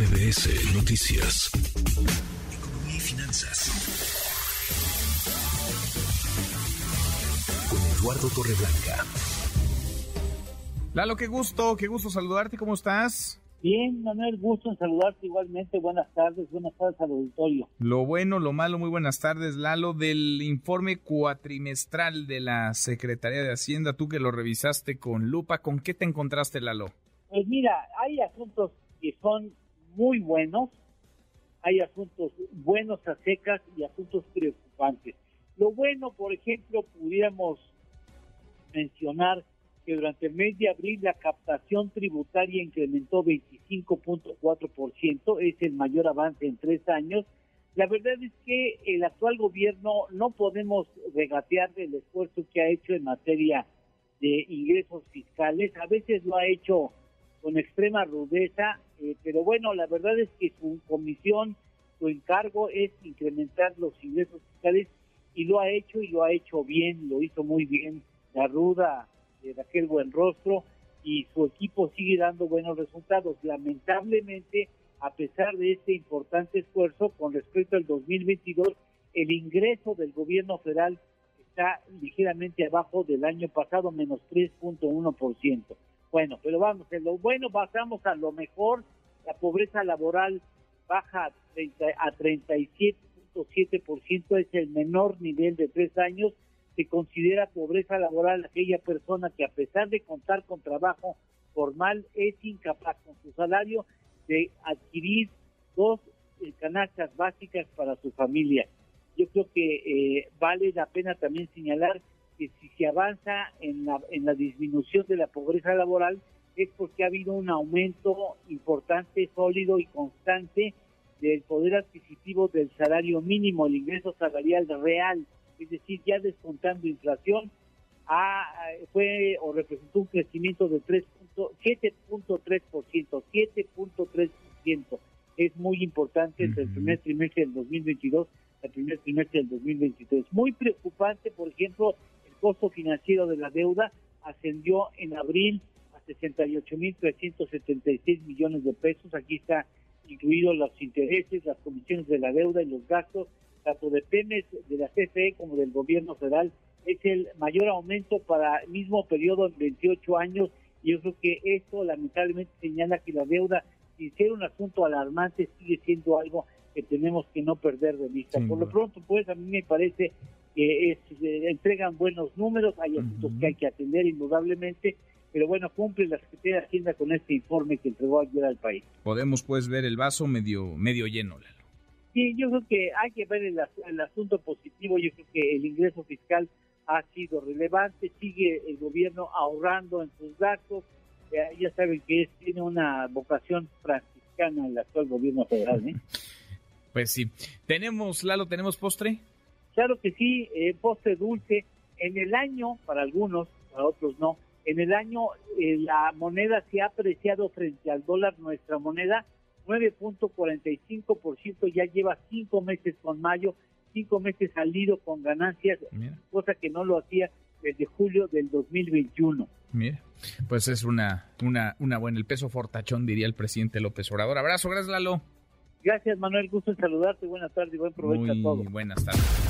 MBS Noticias. Economía y finanzas. Con Eduardo Torreblanca. Lalo, qué gusto, qué gusto saludarte, ¿cómo estás? Bien, Manuel, gusto en saludarte igualmente. Buenas tardes, buenas tardes al auditorio. Lo bueno, lo malo, muy buenas tardes, Lalo, del informe cuatrimestral de la Secretaría de Hacienda, tú que lo revisaste con lupa, ¿con qué te encontraste, Lalo? Pues mira, hay asuntos que son muy buenos, hay asuntos buenos a secas y asuntos preocupantes. Lo bueno, por ejemplo, pudiéramos mencionar que durante el mes de abril la captación tributaria incrementó 25.4%, es el mayor avance en tres años. La verdad es que el actual gobierno no podemos regatear del esfuerzo que ha hecho en materia de ingresos fiscales. A veces lo ha hecho con extrema rudeza, eh, pero bueno, la verdad es que su comisión, su encargo es incrementar los ingresos fiscales y lo ha hecho y lo ha hecho bien, lo hizo muy bien la ruda de Raquel Buenrostro y su equipo sigue dando buenos resultados. Lamentablemente, a pesar de este importante esfuerzo, con respecto al 2022, el ingreso del gobierno federal está ligeramente abajo del año pasado, menos 3.1%. Bueno, pero vamos, en lo bueno pasamos a lo mejor, la pobreza laboral baja a, 30, a 37.7%, es el menor nivel de tres años, se considera pobreza laboral aquella persona que a pesar de contar con trabajo formal es incapaz con su salario de adquirir dos eh, canastas básicas para su familia. Yo creo que eh, vale la pena también señalar que si se avanza en la, en la disminución de la pobreza laboral es porque ha habido un aumento importante, sólido y constante del poder adquisitivo del salario mínimo, el ingreso salarial real es decir, ya descontando inflación, fue o representó un crecimiento de 7.3%, 7.3%. Es muy importante entre el primer trimestre del 2022 y el primer trimestre del 2023. Muy preocupante, por ejemplo, costo financiero de la deuda ascendió en abril a 68.376 millones de pesos. Aquí está incluidos los intereses, las comisiones de la deuda y los gastos tanto de Pemex, de la CFE como del gobierno federal, es el mayor aumento para el mismo periodo en 28 años y yo creo que esto lamentablemente señala que la deuda, sin ser un asunto alarmante, sigue siendo algo que tenemos que no perder de vista. Por lo pronto, pues a mí me parece que entregan buenos números, hay asuntos que hay que atender indudablemente, pero bueno, cumple la Secretaría de Hacienda con este informe que entregó ayer al país. Podemos pues ver el vaso medio, medio lleno, Sí, yo creo que hay que ver el, asunto positivo. Yo creo que el ingreso fiscal ha sido relevante. Sigue el gobierno ahorrando en sus gastos. ya saben que tiene una vocación franciscana el actual gobierno federal. ¿eh? Pues sí. ¿Tenemos, Lalo, tenemos postre? Claro que sí, eh, postre dulce. En el año, para algunos, para otros no, en el año eh, la moneda se ha apreciado frente al dólar, nuestra moneda, 9.45%, ya lleva cinco meses con mayo, cinco meses salido con ganancias, cosa que no lo hacía desde julio del 2021. Mira, pues es una, una, una buena, el peso fortachón, diría el presidente López Obrador. Abrazo, gracias Lalo. Gracias Manuel, gusto en saludarte, buenas tardes y buen provecho a todos. Buenas tardes.